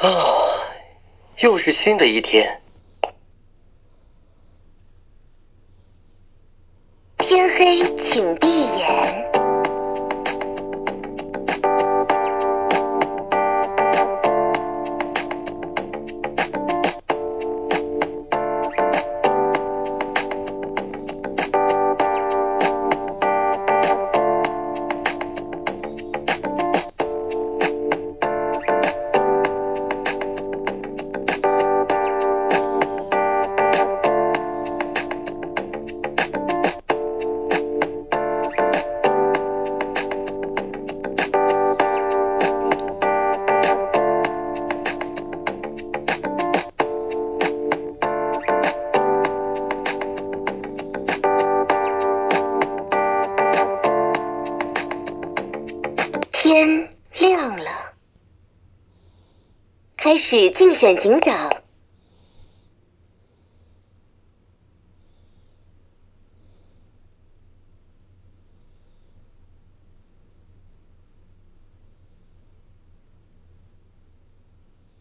啊，又是新的一天。选警长。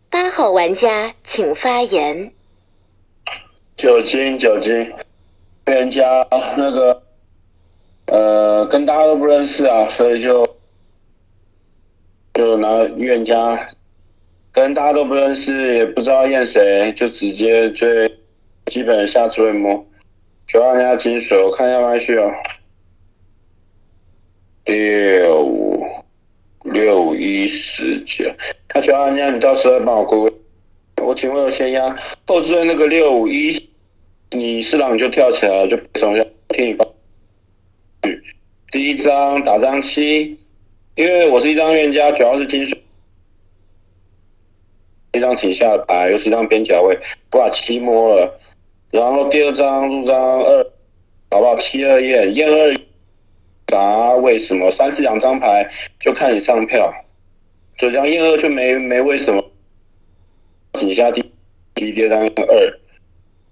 八号玩家请发言。酒精，酒精，人家那个呃，跟大家都不认识啊，所以就就拿预言家，跟大家都不认识，也不知道验谁，就直接最基本的下注摸，九号人家金水，我看一下麦序哦，六六一十九，他九号人家，你到时候帮我估估。我请问我先压后置的那个六五一，你是狼你就跳起来了，就从下听你发。第一张打张七，因为我是一张预言家，主要是金水。一张停下牌，又是一张边角位，我把七摸了。然后第二张入张二，好不好？七二验验二，啥？为什么？三四两张牌就看你上票，就这样验二就没没为什么。底下第第第二张二，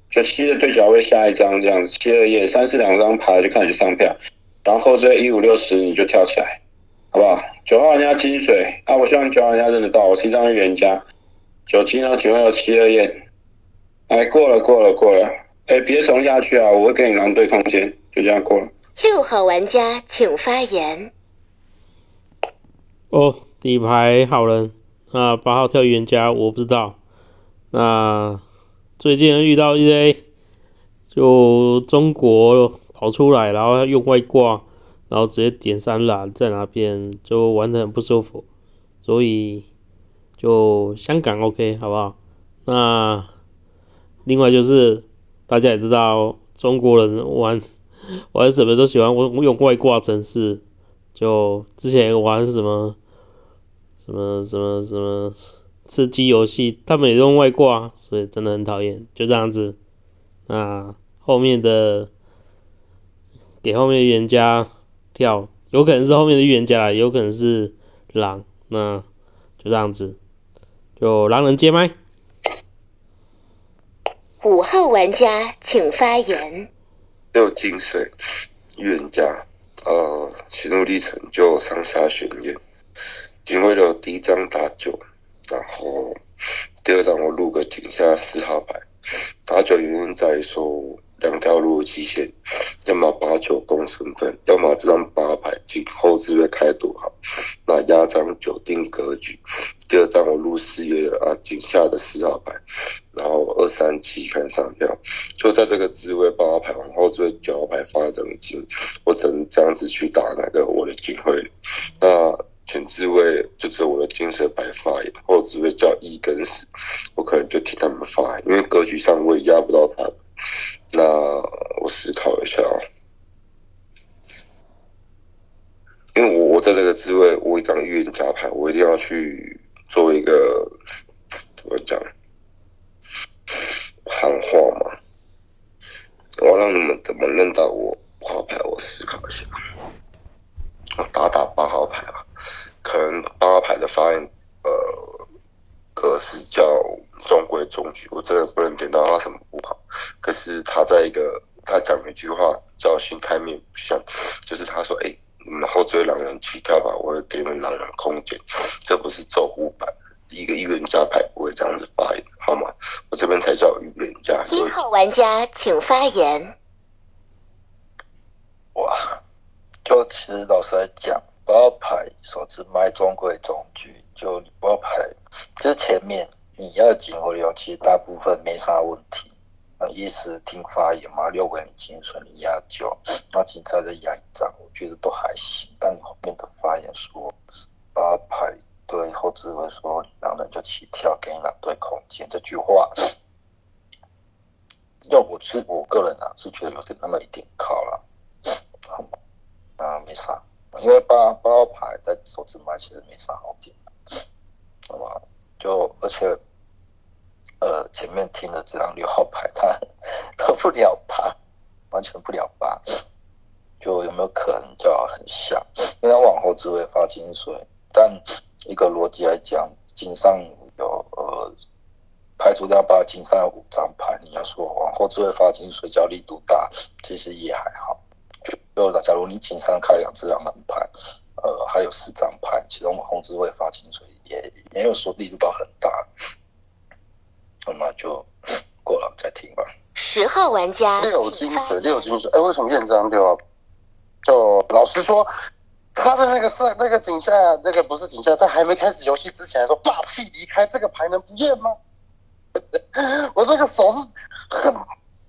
就七的对角位下一张这样子，七二页三四两张牌就看你上票，然后这一五六十你就跳起来，好不好？九号玩家金水，啊，我希望九号玩家认得到，我是一张预言家，九七幺九二七二验，哎，过了过了过了，哎，别怂下去啊，我会给你狼对空间，就这样过了。六号玩家请发言。哦，底牌好人啊，八号跳预言家，我不知道。那最近遇到一些，就中国跑出来，然后用外挂，然后直接点三蓝在那边，就玩的很不舒服。所以就香港 OK 好不好？那另外就是大家也知道，中国人玩玩什么都喜欢用外挂程式，就之前玩什么什么什么什么。吃鸡游戏，他们也用外挂，所以真的很讨厌。就这样子，那后面的给后面的预言家跳，有可能是后面的预言家，有可能是狼。那就这样子，就狼人接麦。五号玩家请发言。六金水预言家，呃，心路历程就上下悬念。警卫的第一张打九。然后第二张我录个井下四号牌，打九原因在于说两条路的极限，要么八九攻身份，要么这张八牌井后置位开多好，那压张九定格局。第二张我录四月啊井下的四号牌，然后二三七看上票，就在这个置位八号牌往后置位九号牌发整金，我只能这样子去打那个我的警徽。那前置位就是我的金色白发，后置位叫一跟十，我可能就听他们发，因为格局上我也压不到他们。那我思考一下啊，因为我我在这个职位，我一张预言家牌，我一定要去做一个怎么讲喊话嘛，我让你们怎么认到我五号牌，我思考一下，我打打八号牌啊。可能八号牌的发言，呃，格式叫中规中矩，我真的不能点到他什么不好。可是他在一个，他讲了一句话叫心态面不像，就是他说，哎，你们后追狼人起跳吧，我会给你们狼人空间，这不是走护版。一个预言家牌不会这样子发言，好吗？我这边才叫预言家。一请发言。哇，就其实老实来讲，八号牌手指麦中规中矩，就八号牌这前面你要紧或流，其实大部分没啥问题。那一时听发言嘛，六个你精神你压九，那精彩的压一张，我觉得都还行。但你后面的发言说八牌对后置会说两人就起跳，给你两对空间，这句话，要我是我个人啊，是觉得有点那么一点靠了，好吗？啊，没啥，因为八八号牌在手指麦其实没啥好点的，好吗？就而且。呃，前面听的这张六号牌，他他不了八，完全不了八，就有没有可能叫很像？因为他往后只会发金水，但一个逻辑来讲，金上，排除掉八金上有五张牌，你要说往后只会发金水，叫力度大，其实也还好。就假如你金上开两只狼人牌，呃，还有四张牌，其中往后只会发金水，也没有说力度到很大。那么就过了，再听吧。十号玩家六金水，六金水。哎，为什么验章六号？就老实说，他的那个是那个井下，那个不是井下，在还没开始游戏之前说霸气离开，这个牌能不验吗？我这个手是很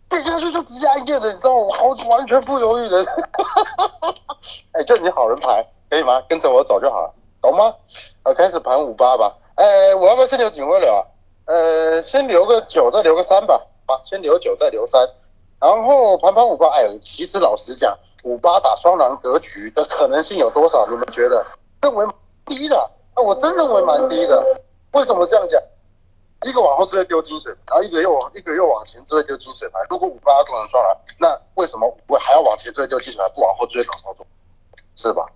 点下去就直接按验的，你知道吗？我好完全不犹豫的。哎，就你好人牌可以吗？跟着我走就好了，懂吗？好，开始盘五八吧。哎，我要不要先留警徽流啊？呃，先留个九，再留个三吧。啊，先留九，再留三。然后盘盘五八，哎，其实老实讲，五八打双狼格局的可能性有多少？你们觉得？认为低的？啊，我真认为蛮低的。为什么这样讲？一个往后只会丢金水牌，然后一个又往一个又往前只会丢金水牌。如果五八做成双狼，那为什么我还要往前只会丢金水牌，不往后追搞操作？是吧？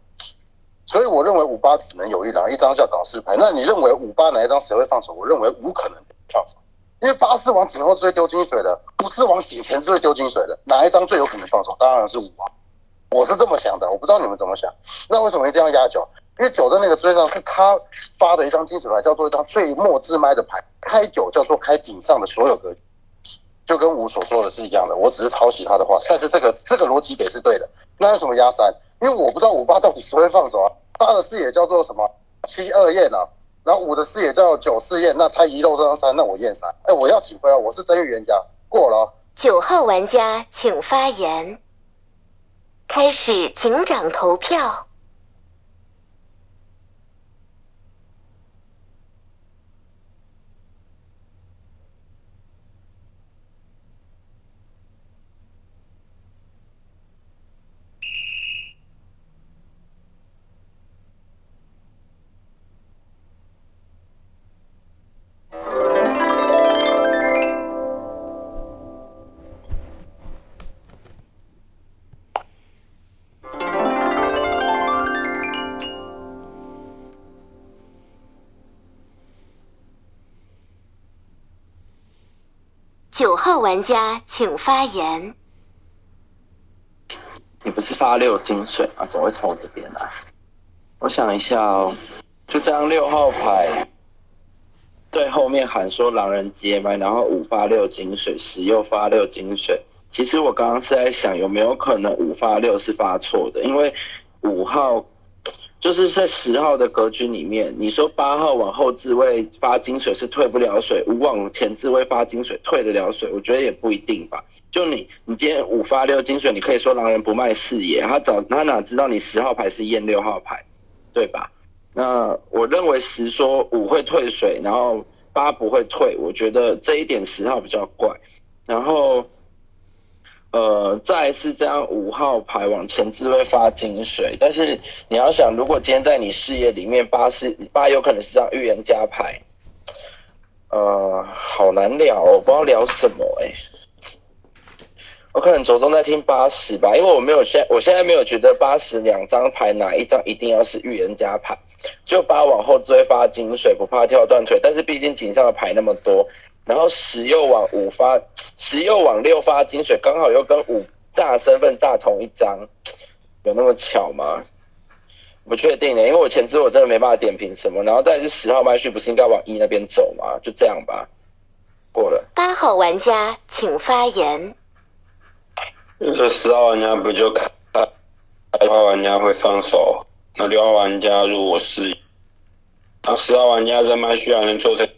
所以我认为五八只能有一张，一张叫搞事牌。那你认为五八哪一张谁会放手？我认为五可能放手，因为八是往井后是会丢金水的，不是往井前是会丢金水的。哪一张最有可能放手？当然是五啊，我是这么想的，我不知道你们怎么想。那为什么一定要压九？因为九的那个追上是他发的一张金水牌，叫做一张最末自麦的牌。开九叫做开井上的所有格局，就跟五所做的是一样的。我只是抄袭他的话，但是这个 这个逻辑得是对的。那为什么压三？因为我不知道五八到底谁会放手啊。八的视野叫做什么？七二验啊，然后五的视野叫九四验，那他遗漏这张三，那我验三。哎，我要几分啊？我是真预言家，过了。九号玩家请发言，开始警长投票。玩家请发言。你不是发六金水吗？怎么会从我这边来？我想一下哦，就这张六号牌，对后面喊说狼人接麦，然后五发六金水，十又发六金水。其实我刚刚是在想，有没有可能五发六是发错的？因为五号。就是在十号的格局里面，你说八号往后置位发金水是退不了水，五往前置位发金水退得了水，我觉得也不一定吧。就你，你今天五发六金水，你可以说狼人不卖视野，他早他哪知道你十号牌是验六号牌，对吧？那我认为十说五会退水，然后八不会退，我觉得这一点十号比较怪，然后。呃，再是这样五号牌往前置会发金水，但是你要想，如果今天在你视野里面八是八，有可能是张预言家牌，呃，好难聊，我不知道聊什么哎。我可能着重在听八十吧，因为我没有现我现在没有觉得八十两张牌哪一张一定要是预言家牌，就八往后置会发金水，不怕跳断腿，但是毕竟井上的牌那么多。然后十又往五发，十又往六发金水，刚好又跟五炸身份炸同一张，有那么巧吗？不确定的，因为我前置我真的没办法点评什么，然后再是十号麦序不是应该往一那边走吗？就这样吧，过了。八号玩家请发言。这十号玩家不就看六号玩家会放手，那六号玩家如果是，那十号玩家在麦序还能做成，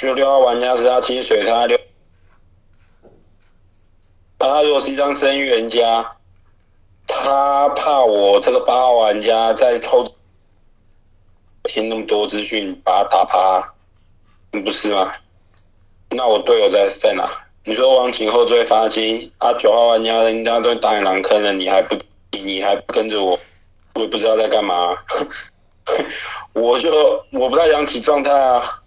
就六号玩家是他清水，他六，他如果是一张真预言家。他怕我这个八号玩家在偷听那么多资讯，把他打趴，不是吗？那我队友在在哪？你说往景后追发金啊？九号玩家人家都打你狼坑了，你还不你还不跟着我？我也不知道在干嘛。我就我不太想起状态啊。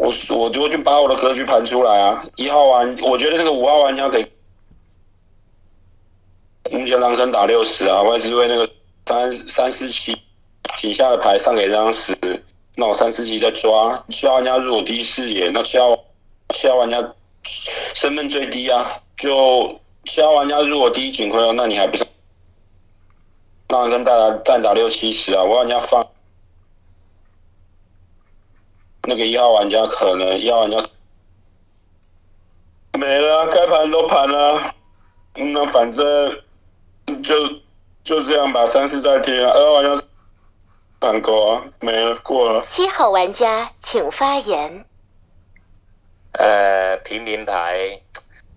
我我就就把我的格局盘出来啊。一号玩，我觉得那个五号玩家可以。目前狼坑打六十啊，我也是为那个三三四七底下的牌上给张十，那我三四七再抓七号玩家入我第一视野，那七号七号玩家身份最低啊，就七号玩家入我第一警徽哦，那你还不是狼坑打再打六七十啊，我玩家放那个一号玩家可能一号玩家没了，开盘都盘了，那反正。就就这样吧，三四再听啊。二号玩家反勾啊，没了，过了。七号玩家请发言。呃，平民牌，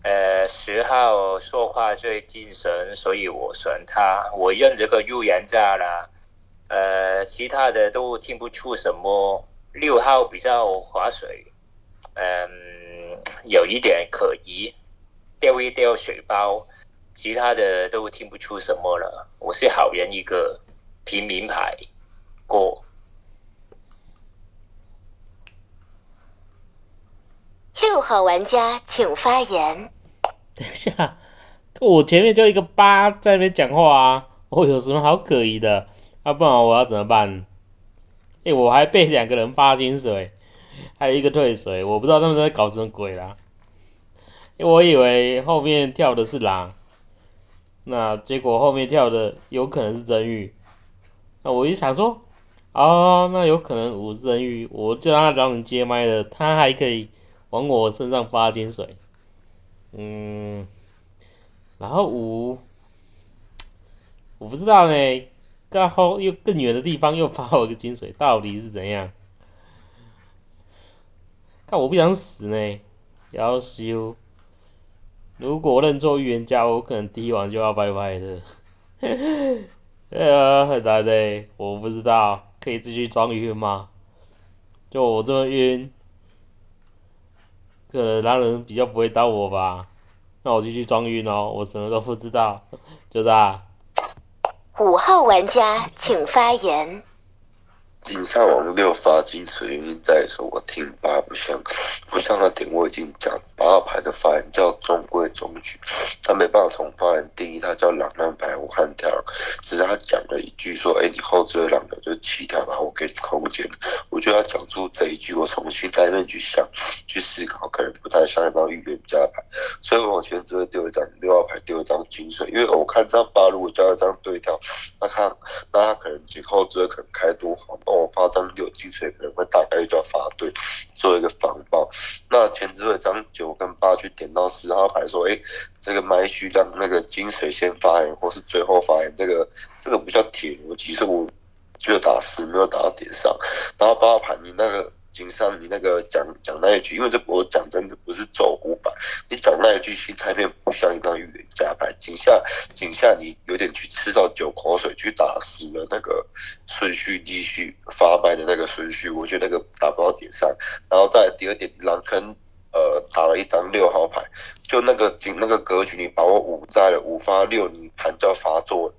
呃，十号说话最精神，所以我选他。我认这个预言家了，呃，其他的都听不出什么。六号比较划水，嗯，有一点可疑，掉一掉水包。其他的都听不出什么了。我是好人一个，平民牌过。六号玩家请发言。等一下，我前面就一个八在那边讲话啊，我有什么好可疑的？啊，不然我要怎么办？哎，我还被两个人发薪水，还有一个退水，我不知道他们在搞什么鬼啦。因为我以为后面跳的是狼。那结果后面跳的有可能是真玉，那我一想说，哦，那有可能我是真玉，我就让他让你接麦的，他还可以往我身上发金水，嗯，然后五，我不知道呢，然后又更远的地方又发我一个金水，到底是怎样？看我不想死呢，要修。如果认错预言家，我可能第一晚就要拜拜的。哎呀，很难的，我不知道可以继续装晕吗？就我这么晕，可能男人比较不会当我吧。那我继续装晕哦，我什么都不知道，就这样。五号玩家请发言。金沙王六发金水原因在说，我听八不像，不像那点我已经讲八号牌的发言叫中规中矩，他没办法从发言定义他叫狼人牌我悍跳，只是他讲了一句说，哎，你后追狼的就七条吧，我给你空间。我觉得他讲出这一句，我重新在面去想，去思考，可能不太像一张预言家牌，所以我往前只会丢一张六号牌，丢一张金水，因为我看这张八如果交一张对跳，那看那他可能今后追可能开多好。我发张六金水可能会大概率就要发对，做一个防爆。那前置位张九跟八去点到十号牌，说，哎，这个麦序让那个金水先发言，或是最后发言，这个这个不叫铁逻辑，是我就打十没有打到点上。然后八号牌你那个。井上，你那个讲讲那一句，因为这我讲真的不是走五百，你讲那一句心态面不像一张预言家牌，井下井下你有点去吃到酒口水，去打死了那个顺序继续发牌的那个顺序，我觉得那个打不到点上。然后再第二点，狼坑呃打了一张六号牌，就那个井那个格局，你把我五在了，五发六，你盘就要发作。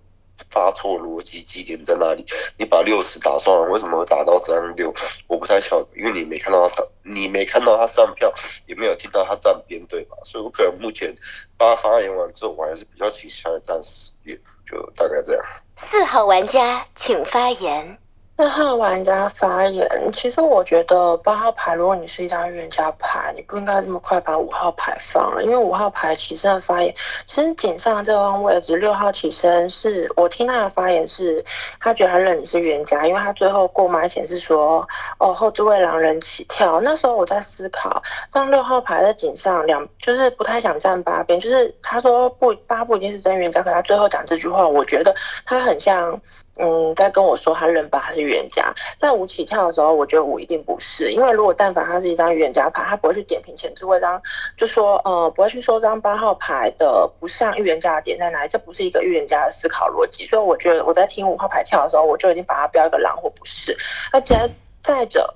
发错逻辑基点在哪里？你把六十打双了，为什么会打到这样六？我不太晓得，因为你没看到他上，你没看到他上票，也没有听到他站边对吧？所以我可能目前八发言完之后，我还是比较倾向于站十月，就大概这样。四号玩家请发言。四号玩家发言，其实我觉得八号牌，如果你是一张预言家牌，你不应该这么快把五号牌放了，因为五号牌起身的发言，其实井上这方位置，六号起身是我听他的发言是，他觉得他认你是预言家，因为他最后过麦前是说，哦后置位狼人起跳，那时候我在思考，这样六号牌在井上两就是不太想站八边，就是他说不八不一定是真预言家，可他最后讲这句话，我觉得他很像，嗯，在跟我说他认八是。预言家在五起跳的时候，我觉得五一定不是，因为如果但凡他是一张预言家牌，他不会去点评前置位张，就说呃不会去说这张八号牌的不像预言家的点在哪里，这不是一个预言家的思考逻辑，所以我觉得我在听五号牌跳的时候，我就已经把它标一个狼或不是。而且再者，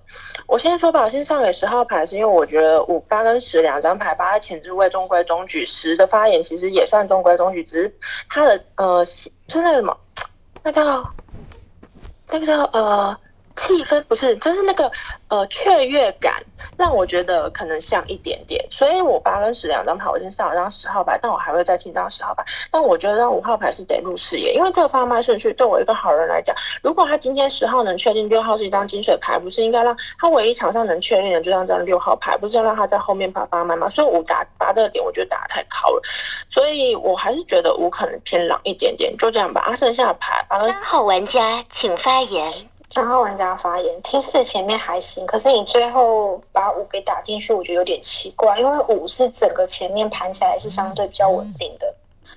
我先说吧，我先上给十号牌，是因为我觉得五八跟十两张牌，八在前置位中规中矩，十的发言其实也算中规中矩，只是他的呃是那个什么，那叫。那个叫呃气氛不是，就是那个呃雀跃感，让我觉得可能像一点点。所以我八跟十两张牌，我先上了张十号牌，但我还会再清张十号牌。但我觉得张五号牌是得入视野，因为这个发卖顺序对我一个好人来讲，如果他今天十号能确定六号是一张金水牌，不是应该让他唯一场上能确定的就让这张六号牌，不是要让他在后面把八卖吗？所以五打八这个点，我觉得打太高了，所以我还是觉得五可能偏狼一点点，就这样吧。啊，剩下的牌，三号玩家请发言。三号玩家发言，听四前面还行，可是你最后把五给打进去，我觉得有点奇怪，因为五是整个前面盘起来是相对比较稳定的，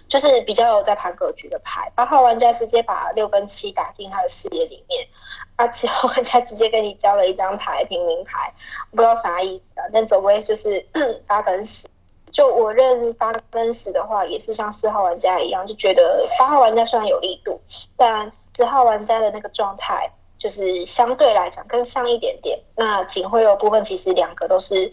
就是比较有在盘格局的牌。八号玩家直接把六跟七打进他的视野里面，啊，七号玩家直接跟你交了一张牌平民牌，不知道啥意思啊，但总归就是 八跟十。就我认八跟十的话，也是像四号玩家一样，就觉得八号玩家虽然有力度，但十号玩家的那个状态。就是相对来讲更像一点点，那警徽的部分其实两个都是，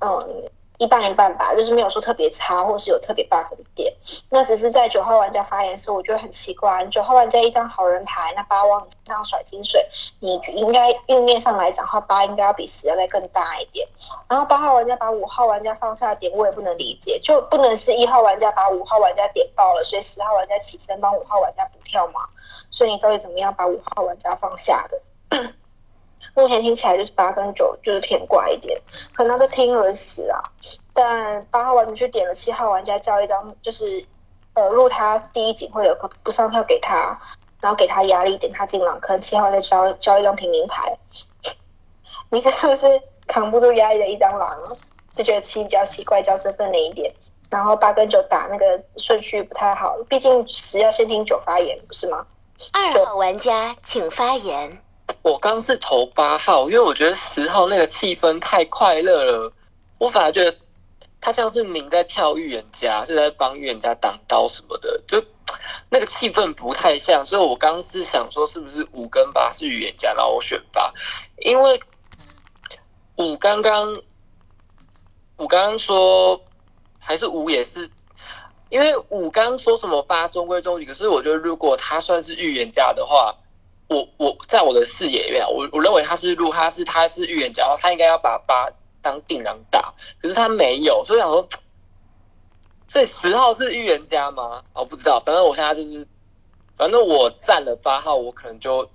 嗯，一半一半吧，就是没有说特别差，或是有特别 bug 的点。那只是在九号玩家发言的时候，我觉得很奇怪，九号玩家一张好人牌，那八往你身上甩金水，你应该运面上来讲话，八应该要比十要再更大一点。然后八号玩家把五号玩家放下点，我也不能理解，就不能是一号玩家把五号玩家点爆了，所以十号玩家起身帮五号玩家补跳吗？所以你到底怎么样把五号玩家放下的？目前听起来就是八跟九就是偏怪一点，可能在听轮死啊。但八号玩家去点了七号玩家交一张，就是呃入他第一警会有个不上票给他，然后给他压力点他进狼坑，七号再交交一张平民牌。你是不是扛不住压力的一张狼？就觉得七比较奇怪，角色分那一点。然后八跟九打那个顺序不太好，毕竟十要先听九发言，不是吗？二号玩家请发言。我刚是投八号，因为我觉得十号那个气氛太快乐了，我反而觉得他像是明在跳预言家，是在帮预言家挡刀什么的，就那个气氛不太像，所以我刚是想说是不是五跟八是预言家，然后我选八，因为五刚刚五刚刚说还是五也是。因为五刚说什么八中规中矩，可是我觉得如果他算是预言家的话，我我在我的视野里面，我我认为他是如果他是他是预言家，他应该要把八当定狼打，可是他没有，所以想说，所以十号是预言家吗？我不知道，反正我现在就是，反正我占了八号，我可能就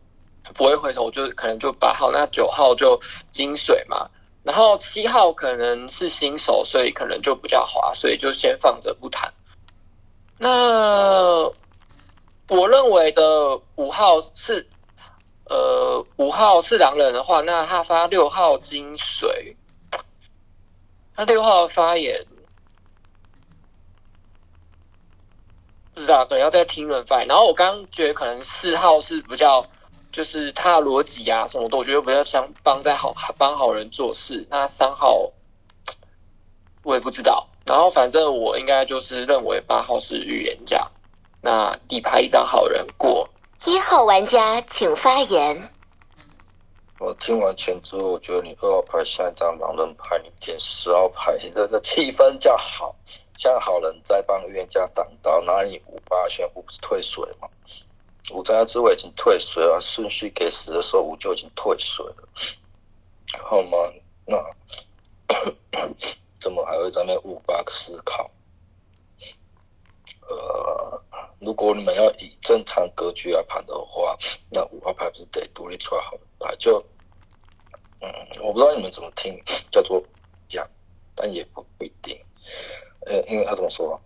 不会回头，就可能就八号，那九号就金水嘛，然后七号可能是新手，所以可能就比较滑，所以就先放着不谈。那我认为的五号是，呃，五号是狼人的话，那他发六号金水，他六号发言，不知道，可能要再听人发言。然后我刚觉得可能四号是比较，就是他的逻辑啊什么的，我觉得比较想帮在好帮好人做事。那三号 我也不知道。然后反正我应该就是认为八号是预言家，那底牌一张好人过。一号玩家请发言。我听完前之后，我觉得你二号牌像一张狼人牌，你捡十号牌，这个气氛较好，像好人在帮预言家挡刀。那你五八现在五不是退水吗？五在之位已经退水了，顺序给十的时候五就已经退水了，好吗？那。怎么还会在那五八思考？呃，如果你们要以正常格局来盘的话，那五号牌不是得独立出来好牌，就嗯，我不知道你们怎么听，叫做讲，但也不不一定。呃，因为他怎么说，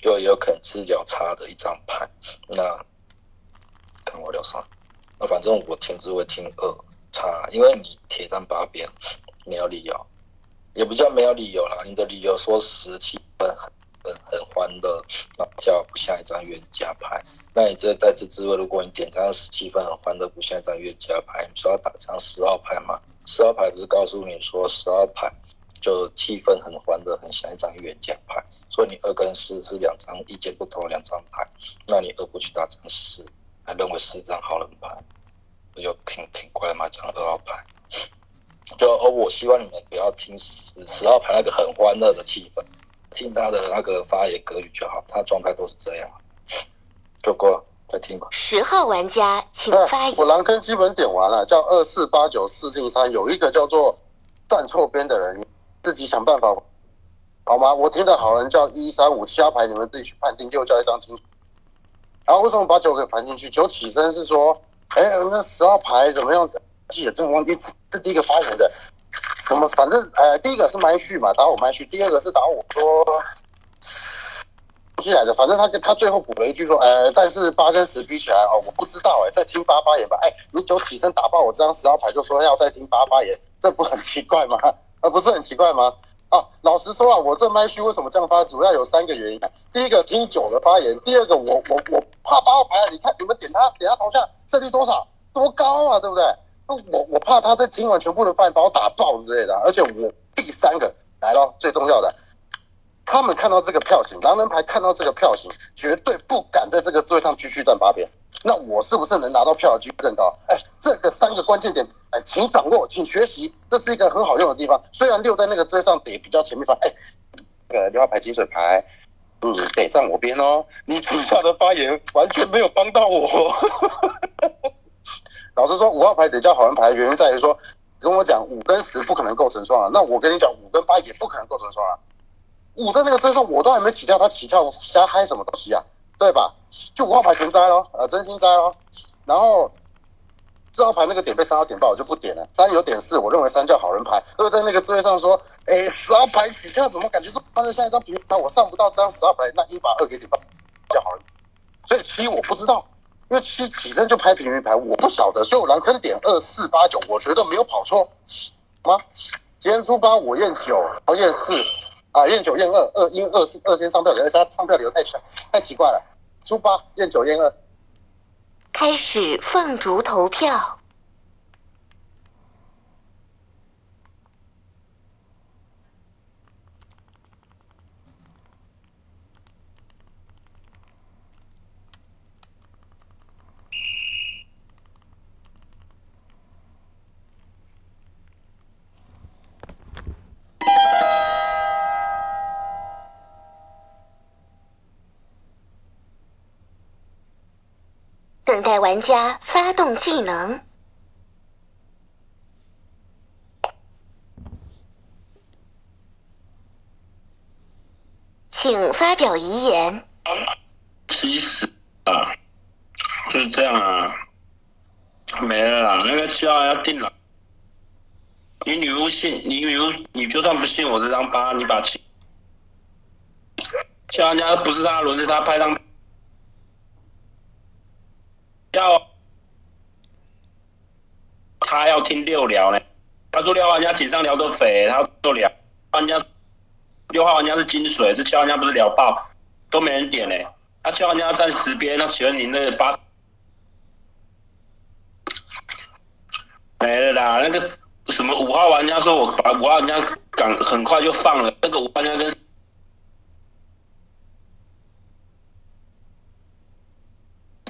就也有可能是聊差的一张牌。那看我聊啥？那反正我听只会听二差，因为你铁站八边没有理由，也不叫没有理由啦，你的理由说十七分很很很欢乐，那叫不像一张冤家牌。那你这在这之位，如果你点张十七分很欢乐，不像一张冤家牌，你说要打张十号牌嘛？十号牌不是告诉你说十号牌就气氛很欢乐，很像一张冤家牌，所以你二跟四是两张意见不同两张牌，那你二不去打成四，还认为是张好人牌，不就挺挺怪吗？张二号牌，就哦，我希望你们不要听十十号牌那个很欢乐的气氛，听他的那个发言格语就好，他状态都是这样，就够了，再听吧。十号玩家请发言。我狼坑基本点完了，叫二四八九四进三，有一个叫做站错边的人，自己想办法，好吗？我听的好人叫一三五七号牌，你们自己去判定，又叫一张清楚。然后为什么把九给盘进去？九起身是说，哎，那十号牌怎么样？记得真的忘记这第一个发言的，什么？反正呃，第一个是麦序嘛，打我麦序；第二个是打我说。进来的，反正他跟他最后补了一句说，呃，但是八跟十比起来哦，我不知道哎，再听八发言吧。哎，你九起身打爆我这张十号牌，就说要再听八发言，这不很奇怪吗？啊，不是很奇怪吗？啊，老实说啊，我这麦序为什么这样发，主要有三个原因。第一个听九的发言，第二个我我我怕八号牌，你看你们点他点他头像胜率多少多高啊，对不对？我我怕他在听完全部的发言把我打爆之类的，而且我第三个来了，最重要的。他们看到这个票型，狼人牌看到这个票型，绝对不敢在这个座上继续站八边。那我是不是能拿到票的几率更高？哎，这个三个关键点，哎，请掌握，请学习，这是一个很好用的地方。虽然六在那个桌上得比较前面发，哎，那个六号牌金水牌，嗯，得站我边哦。你主下的发言完全没有帮到我。老实说，五号牌得叫好人牌，原因在于说，跟我讲五跟十不可能构成双啊，那我跟你讲五跟八也不可能构成双啊。五在那个追上，我都还没起跳，他起跳瞎嗨什么东西啊？对吧？就五号牌全摘咯，呃，真心摘咯。然后四号牌那个点被三号点爆，我就不点了。三有点四，我认为三叫好人牌。二在那个座位上说，哎，十号牌起跳怎么感觉这放在像一张平牌？我上不到这张十号牌，那一把二给你爆叫好人。所以七我不知道，因为七起身就拍平民牌，我不晓得。所以我狼坑点二四八九，我觉得没有跑错吗？今天出八我验九，然后验四。啊，验九验二，二因二四二先上票理由，三上票理由太小，太奇怪了。猪八验九验二，开始放逐投票。待玩家发动技能，请发表遗言。其实啊，就是这样啊，没了啦。那个七号要定了，你女巫信，你女巫，你就算不信我这张八，你把七，七号家不是他轮，是他拍张。要他要听六聊呢，他说六号玩家锦上聊的肥，他说聊玩家六号玩家是金水，这七号玩家不是聊爆，都没人点呢。那七号玩家站十边，那请问您那八没了啦？那个什么五号玩家说我把五号玩家赶很快就放了，那个五号玩家跟。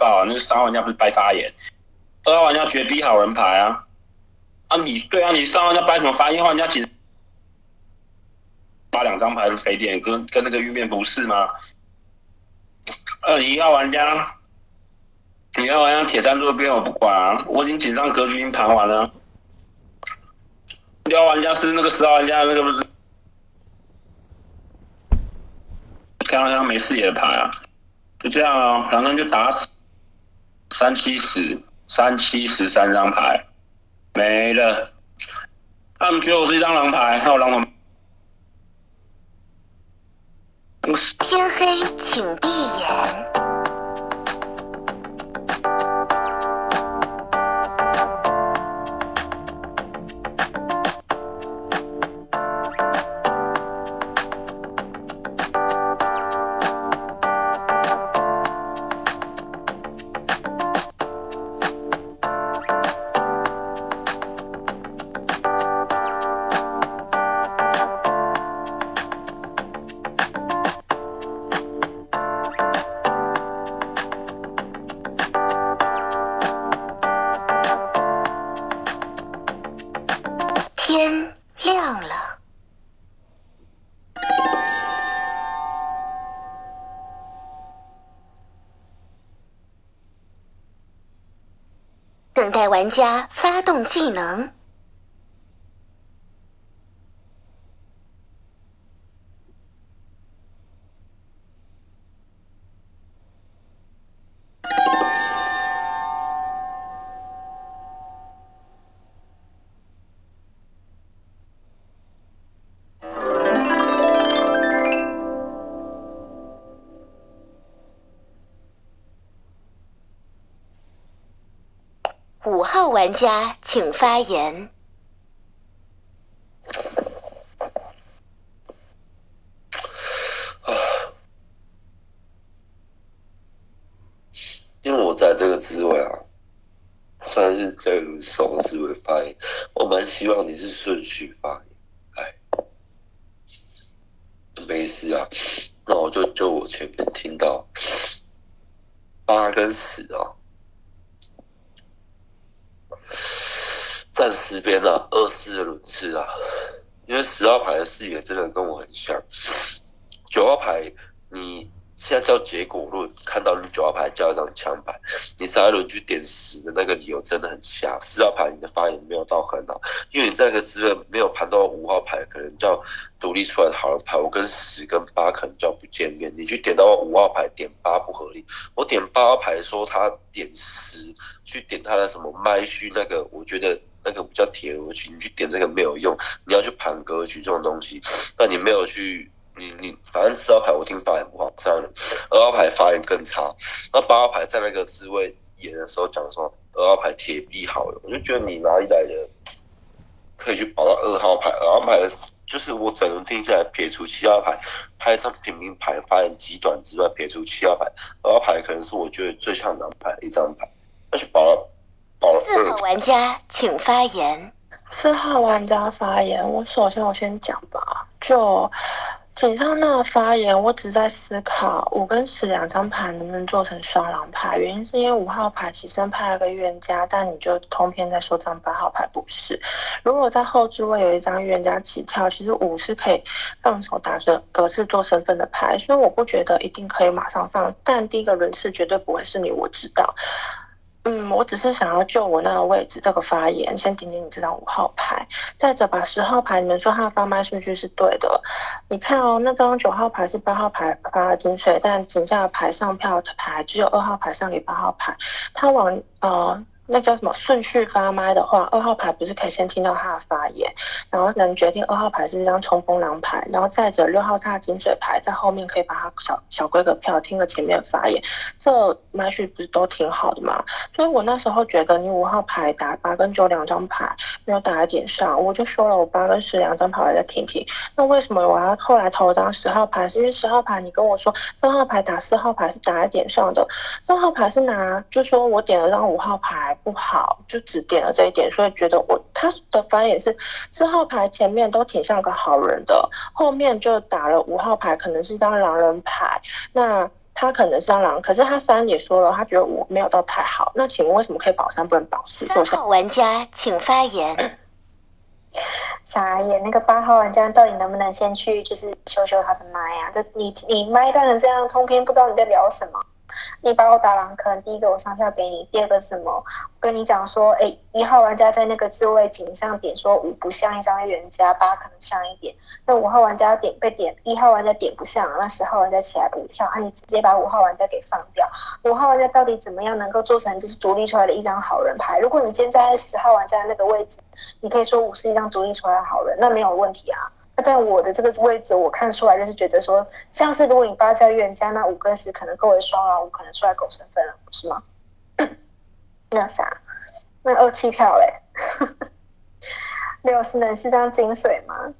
啊，那个三号玩家不是白眨眼，二号玩家绝逼好人牌啊！啊，你对啊，你三号玩家掰什么发？一号玩家其实发两张牌是肥点，跟跟那个玉面不是吗？二一号玩家，一号玩家铁站这边我不管啊，我已经紧张格局已经盘完了。六号玩家是那个十号玩家那个不是，看好像没视野的牌啊，就这样啊，反正就打死。三七十，三七十三张牌没了。他们觉得我是一张狼牌，还有狼牌。天黑请闭眼。玩家发动技能。五号玩家请发言。因为我在这个职位啊，算是这一轮首职位发言，我蛮希望你是顺序发言。哎，没事啊，那我就就我前面听到八跟十哦。暂时边啊，二四的轮次啊，因为十号牌的视野真的跟我很像。九号牌，你现在叫结果论，看到你九号牌叫一张枪牌，你上一轮去点十的那个理由真的很瞎。四号牌你的发言没有到很好，因为你这个资源没有盘到五号牌，可能叫独立出来的好人牌。我跟十跟八可能叫不见面，你去点到五号牌点八不合理。我点八号牌说他点十，去点他的什么麦序那个，我觉得。那个不叫铁格局，你去点这个没有用，你要去盘格局这种东西，但你没有去，你你反正四号牌我听发言不好，这样二号牌发言更差，那八号牌在那个职位演的时候讲说二号牌铁壁好了，我就觉得你哪里来的可以去保到二号牌，二号牌就是我整轮听下来撇除七号牌拍一张平民牌发言极短之外，撇除七号牌，二号牌可能是我觉得最像狼牌的一张牌，那去保。四号玩家请发言。四号玩家发言，我首先我先讲吧，就井上那发言，我只在思考五跟十两张牌能不能做成双狼牌，原因是因为五号牌起身派了个预言家，但你就通篇在说张八号牌不是。如果在后置位有一张预言家起跳，其实五是可以放手打着格式做身份的牌，所以我不觉得一定可以马上放，但第一个轮次绝对不会是你，我知道。嗯，我只是想要就我那个位置这个发言，先点点你这张五号牌。再者，把十号牌，你们说他的发卖顺序是对的。你看哦，那张九号牌是八号牌发的金水，但井下的牌上票牌只有二号牌上给八号牌，他往呃。那叫什么顺序发麦的话，二号牌不是可以先听到他的发言，然后能决定二号牌是不是张冲锋狼牌，然后再者六号他的金水牌在后面可以把他小小规格票听个前面发言，这麦序不是都挺好的吗？所以我那时候觉得你五号牌打八跟九两张牌没有打在点上，我就说了我八跟十两张牌我再听听。那为什么我要后来投张十号牌？是因为十号牌你跟我说三号牌打四号牌是打在点上的，三号牌是拿就说我点了张五号牌。不好，就只点了这一点，所以觉得我他的反应是四号牌前面都挺像个好人的，后面就打了五号牌，可能是张狼人牌，那他可能是张狼，可是他三也说了，他觉得五没有到太好，那请问为什么可以保三不能保四？三号玩家请发言。傻眼，那个八号玩家到底能不能先去就是修修他的麦啊？这你你麦当成这样，通篇不知道你在聊什么。你把我打狼坑，第一个我上票给你，第二个什么？我跟你讲说，哎，一号玩家在那个自卫井上点说五不像一张预言家，八可能像一点。那五号玩家点被点，一号玩家点不像，那十号玩家起来补跳，啊，你直接把五号玩家给放掉。五号玩家到底怎么样能够做成就是独立出来的一张好人牌？如果你今天在十号玩家那个位置，你可以说五是一张独立出来的好人，那没有问题啊。在我的这个位置，我看出来就是觉得说，像是如果你八加预言家，那五跟十可能各为双狼，五可能出来狗身份了，不是吗？那啥，那二七票嘞，六四能是张金水吗？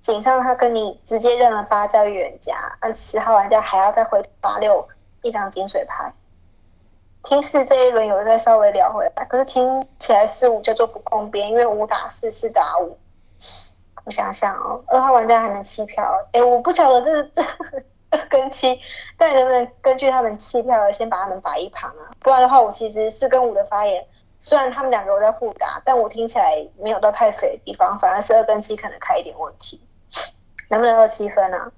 井上他跟你直接认了八加预言家，那十号玩家还要再回八六一张金水牌。听四这一轮有再稍微聊回来，可是听起来四五叫做不公边，因为五打四，四打五。我想想哦，二号玩家还能弃票？哎，我不晓得这 这二跟七，但能不能根据他们弃票而先把他们摆一旁啊？不然的话，我其实四跟五的发言，虽然他们两个我在互打，但我听起来没有到太肥的地方，反而是二跟七可能开一点问题。能不能二七分啊？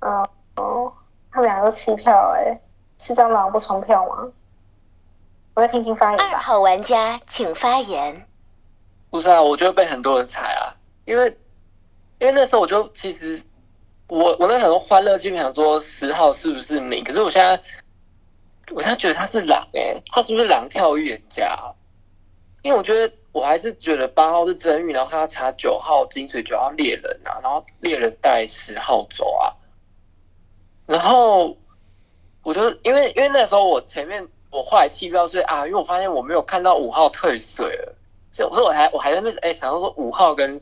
哦哦，他们两个都弃票哎，是蟑螂不重票吗？我再听听发言吧。二号玩家请发言。不是啊，我觉得被很多人踩啊，因为因为那时候我就其实我我那时候欢乐基本想说十号是不是明，可是我现在我现在觉得他是狼哎，他是不是狼跳预言家？因为我觉得我还是觉得八号是真预，然后他查九号金水九号猎人啊，然后猎人带十号走啊，然后我就因为因为那时候我前面我后来弃票是啊，因为我发现我没有看到五号退水了。所以我说我还我还在那哎想要说五号跟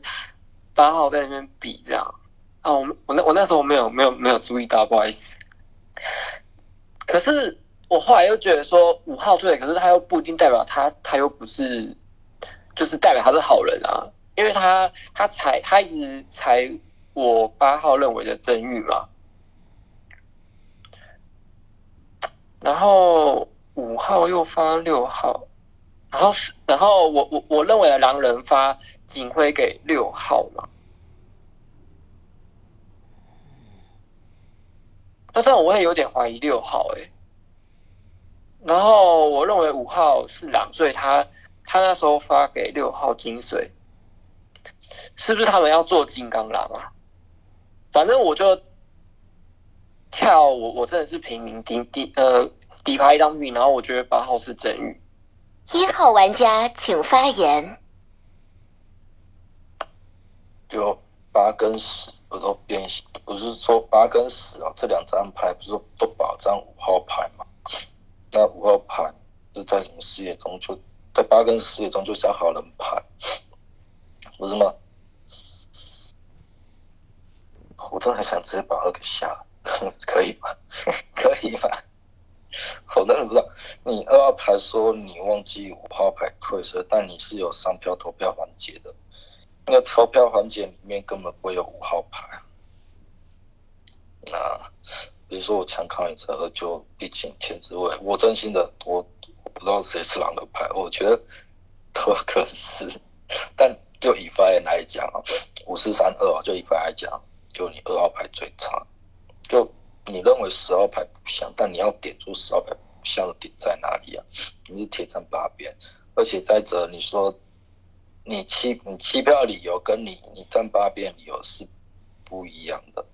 八号在那边比这样啊，我我那我那时候没有没有没有注意到，不好意思。可是我后来又觉得说五号对，可是他又不一定代表他他又不是，就是代表他是好人啊，因为他他踩他一直踩我八号认为的真玉嘛，然后五号又发六号。然后是，然后我我我认为狼人发警徽给六号嘛，那这样我会有点怀疑六号哎。然后我认为五号是狼，所以他他那时候发给六号金水，是不是他们要做金刚狼啊？反正我就跳，我我真的是平民底底呃底牌一张玉，然后我觉得八号是真玉。一号玩家请发言。就八跟十不都变形？不是说八跟十啊，这两张牌不是都保障五号牌吗？那五号牌是在什么视野中？就在八跟视野中就像好人牌，不是吗？我真的很想直接把二给下了，可以吗？可以吗？我真的不知道，你二号牌说你忘记五号牌退色，但你是有上票投票环节的，那个投票环节里面根本不会有五号牌。那比如说我强抗你这二，就毕竟前置位，我真心的我我不知道谁是狼的牌，我觉得都可是，但就以发言来讲啊，五四三二啊，就以发言来讲，就你二号牌最差，就。你认为十号牌不像，但你要点出十号牌不像的点在哪里啊？你是铁站八边，而且再者，你说你弃你弃票理由跟你你站八边理由是不一样的。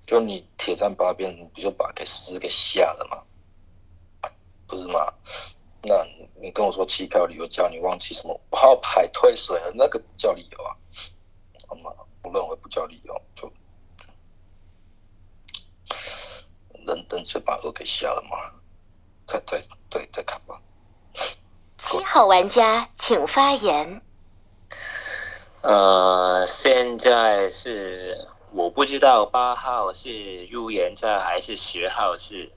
就你铁站八边，你不就把给十给下了吗？不是吗？那你跟我说弃票理由叫你忘记什么五号牌退水了，那个不叫理由啊？好吗？我认为不叫理由，就。人等就把二给下了吗？再再对再看吧。七号玩家请发言。呃，现在是我不知道八号是预言家还是十号是，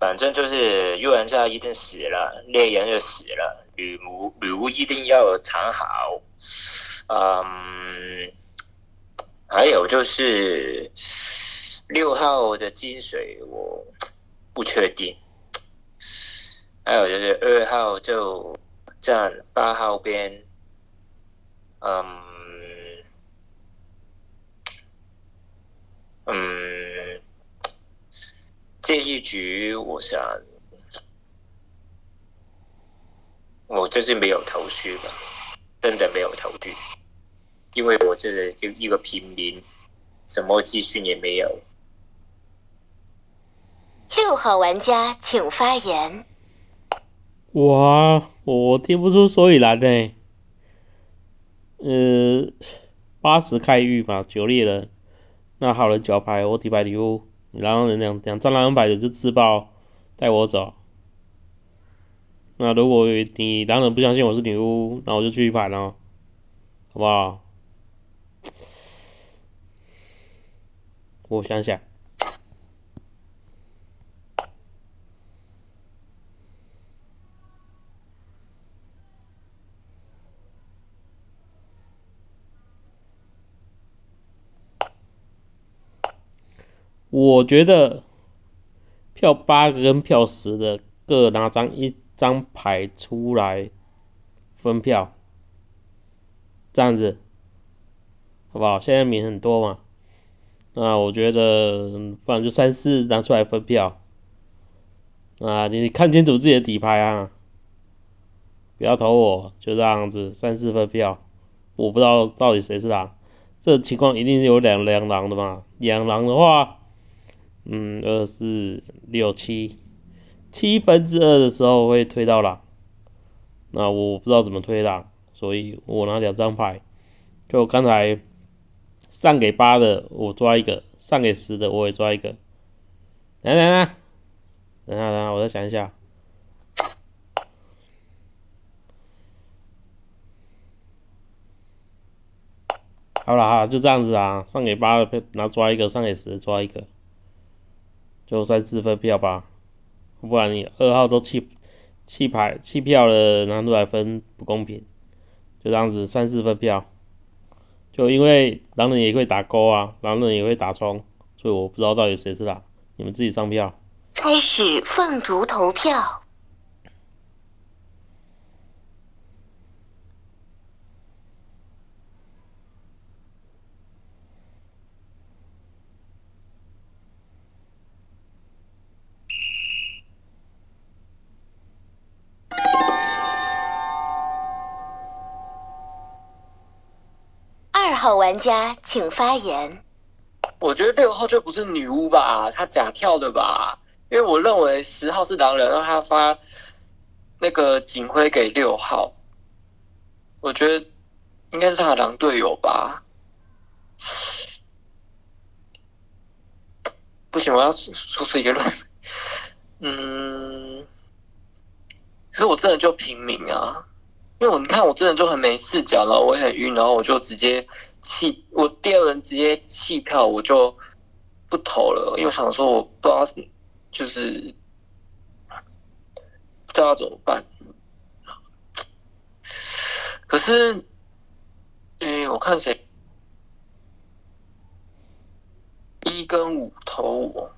反正就是预言家一定死了，猎人就死了，女巫女巫一定要藏好。嗯，还有就是。六号的金水我不确定，还有就是二号就站八号边，嗯嗯，这一局我想，我就是没有头绪吧，真的没有头绪，因为我这就一个平民，什么资讯也没有。六号玩家请发言。哇，我听不出所以然呢。呃，八十开玉嘛，九猎人，那好人脚牌，我底牌礼物，然后人两两张狼人牌的就自爆带我走。那如果你狼人不相信我是女巫，那我就去一盘哦，好不好？我想想。我觉得票八跟票十的各拿张一张牌出来分票，这样子好不好？现在名很多嘛，那我觉得不然就三四拿出来分票啊！你看清楚自己的底牌啊，不要投我，就这样子三四分票。我不知道到底谁是狼，这情况一定是有两两狼的嘛？两狼的话。嗯，二四六七七分之二的时候会推到狼，那我不知道怎么推狼，所以我拿两张牌，就刚才上给八的我抓一个，上给十的我也抓一个。来来来，等下等下，我再想一下。好了哈，就这样子啊，上给八的拿抓一个，上给十的抓一个。都三四分票吧，不然你二号都弃弃牌弃票了，拿出来分不公平。就这样子三四分票，就因为狼人也会打勾啊，狼人也会打冲，所以我不知道到底谁是狼，你们自己上票。开始凤竹投票。好玩家请发言。我觉得六号就不是女巫吧，她假跳的吧？因为我认为十号是狼人，让他发那个警徽给六号。我觉得应该是他的狼队友吧。不行，我要说出一个论。嗯，可是我真的就平民啊，因为我你看我真的就很没视角，然后我也很晕，然后我就直接。弃我第二轮直接弃票我就不投了因为想说我不知道就是不知道怎么办。可是嗯我看谁一跟五投我